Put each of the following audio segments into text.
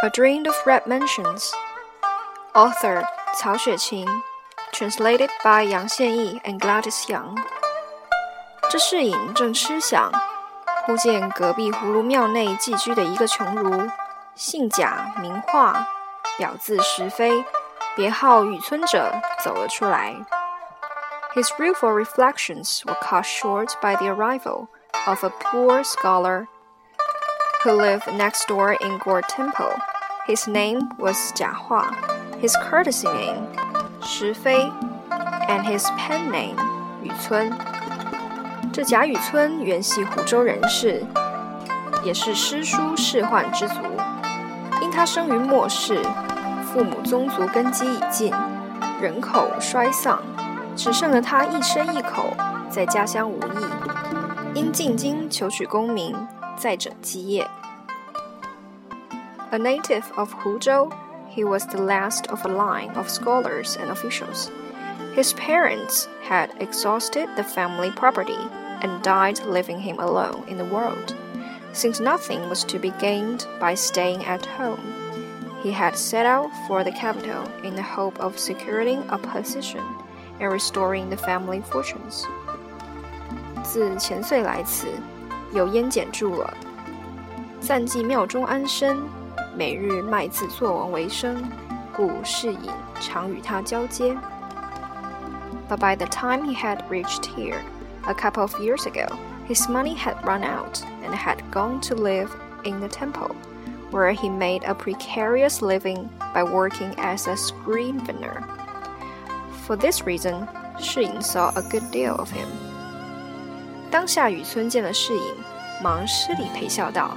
A Dream of Red Mansions. Author Cao Xueqin. Translated by Yang Xianyi and Gladys Yang. 这士隐正吃想，忽见隔壁葫芦庙内寄居的一个穷儒，姓贾名化，表字时飞，别号雨村者，走了出来。His rueful reflections were cut short by the arrival of a poor scholar who lived next door in Gourd Temple. His name was Jia Hua, his courtesy name, Shi Fei, and his pen name, Yu Cun. 这贾雨村原系湖州人士，也是诗书仕宦之族。因他生于末世，父母宗族根基已尽，人口衰丧，只剩了他一身一口，在家乡无益。因进京求取功名。再整基业。A native of Huzhou, he was the last of a line of scholars and officials. His parents had exhausted the family property and died leaving him alone in the world. Since nothing was to be gained by staying at home, he had set out for the capital in the hope of securing a position and restoring the family fortunes. 自前岁来此， but by the time he had reached here, a couple of years ago, his money had run out and had gone to live in the temple, where he made a precarious living by working as a screen vendor. For this reason, Shi Yin saw a good deal of him. 当下雨村见了世隐，忙施礼陪笑道：“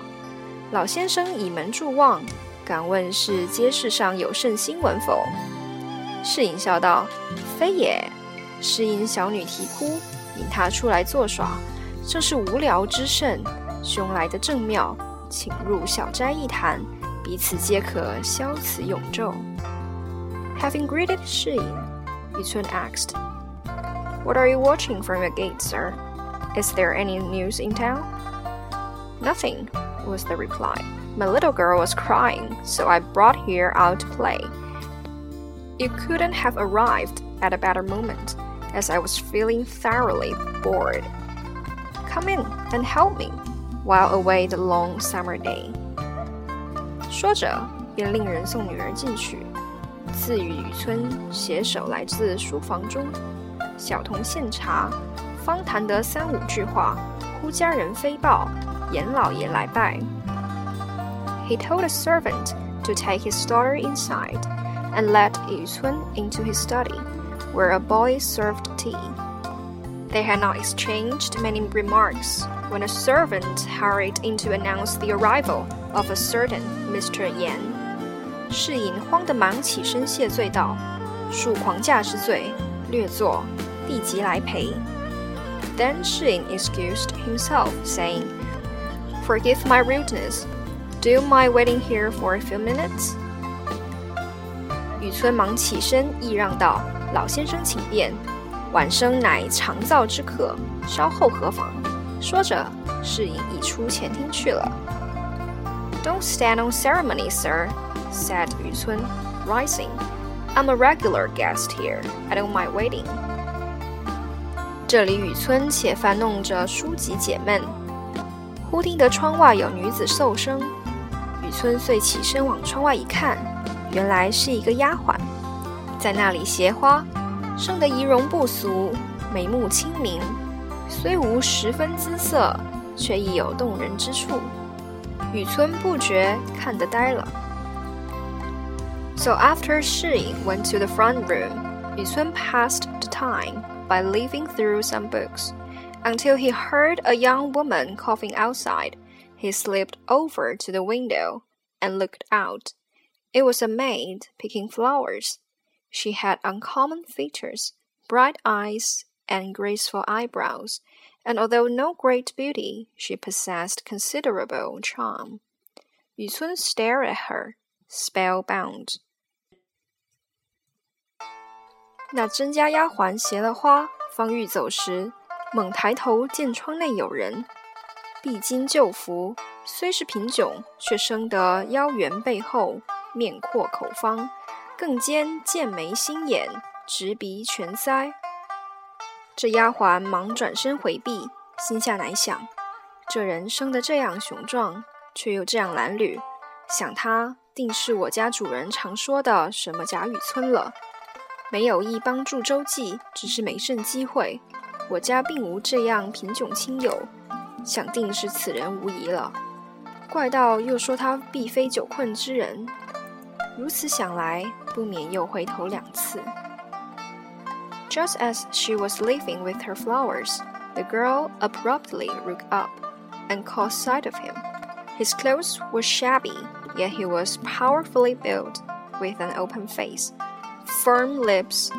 老先生倚门祝望，敢问是街市上有甚新闻否？”世隐笑道：“非也，是因小女啼哭。”引他出来作耍，正是无聊之甚。兄来的正妙，请入小斋一谈，彼此皆可消此永昼。Having greeted Shi Yin, Yu Cun asked, "What are you watching from your gate, sir? Is there any news in town?" Nothing, was the reply. My little girl was crying, so I brought here out to play. You couldn't have arrived at a better moment as I was feeling thoroughly bored. Come in and help me while away the long summer day. 说着，便令人送女儿进去。自与雨村携手来自书房中，小童献茶， 方谈得三五句话，忽家人飞报，严老爷来拜。He told a servant to take his daughter inside, and led Yu Cun into his study, where a boy served tea. They had not exchanged many remarks when a servant hurried in to announce the arrival of a certain Mr. Yan. 士隐慌得忙起身谢罪道：“恕狂驾之罪，略作，弟即来陪。” Then Shing excused himself, saying, Forgive my rudeness. Do you mind waiting here for a few minutes? 雨村忙起身，议让道：“老先生，请便，晚生乃长燥之客，稍后何妨？”说着，士隐已出前厅去了。“Don't stand on ceremony, sir,” said Yu Cun, rising. “I'm a regular guest here. I don't mind waiting.” 这里雨村且翻弄着书籍解闷，忽听得窗外有女子嗽声，雨村遂起身往窗外一看，原来是一个丫鬟。在那里携花，生得仪容不俗，眉目清明，虽无十分姿色，却亦有动人之处。雨村不觉看得呆了。So after Shi went to the front room, Yu Cun passed the time by leafing through some books, until he heard a young woman coughing outside. He slipped over to the window and looked out. It was a maid picking flowers. She had uncommon features, bright eyes, and graceful eyebrows, and although no great beauty, she possessed considerable charm. Yu Cun stared at her, spellbound. 那甄家丫鬟携了花，方欲走时，猛抬头见窗内有人，必经旧服，虽是贫窘，却生得腰圆背厚，面阔口方，更兼剑眉星眼，直鼻全腮。这丫鬟忙转身回避，心下乃想：这人生得这样雄壮，却又这样褴褛，想他定是我家主人常说的什么贾雨村了。没有意帮助周记，只是没甚机会。我家并无这样贫穷亲友。想定是此人无疑了，怪道又说他必非久困之人，如此想来，不免又回头两次。Just as she was leaving with her flowers, the girl abruptly looked up and caught sight of him. His clothes were shabby, yet he was powerfully built, with an open face, firm lips,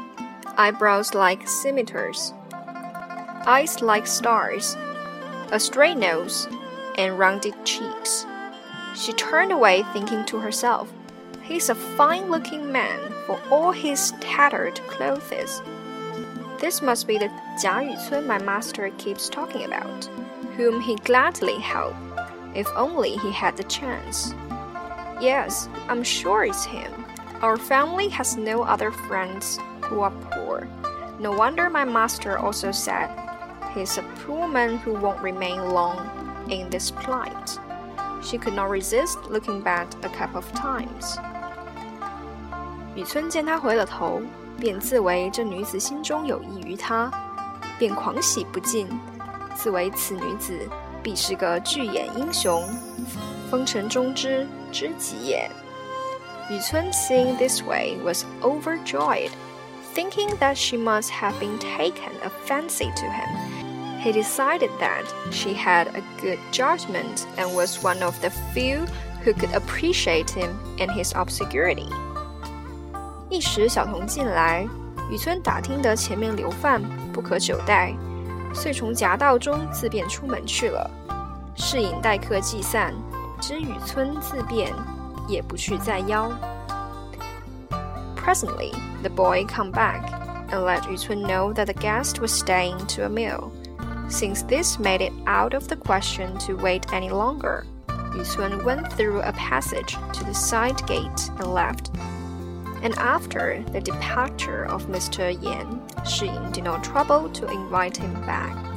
eyebrows like scimitars, eyes like stars a straight nose, and rounded cheeks. She turned away, thinking to herself, He's a fine looking man for all his tattered clothes. This must be the Jia Yucun my master keeps talking about, whom he gladly helped, if only he had the chance. Yes, I'm sure it's him. Our family has no other friends who are poor. No wonder my master also said He's a poor man who won't remain long in this plight. She could not resist looking back a couple of times. 雨村见他回了头，便自为这女子心中有意于他，便狂喜不尽，自为此女子必是个巨眼英雄，风尘中之知己也。 雨村 seeing this way was overjoyed, thinking that she must have been taken a fancy to him he decided that she had a good judgment and was one of the few who could appreciate him in his obscurity. 一时小童进来，雨村打听得前面留饭不可久待，遂从夹道中自便出门去了。侍饮待客既散，知雨村自便， 也不去再邀。Presently, the boy come back and let Yu Cun know that the guest was staying to a meal. Since this made it out of the question to wait any longer, Yu Cun went through a passage to the side gate and left. And after the departure of Mr. Yan, Xin did not trouble to invite him back.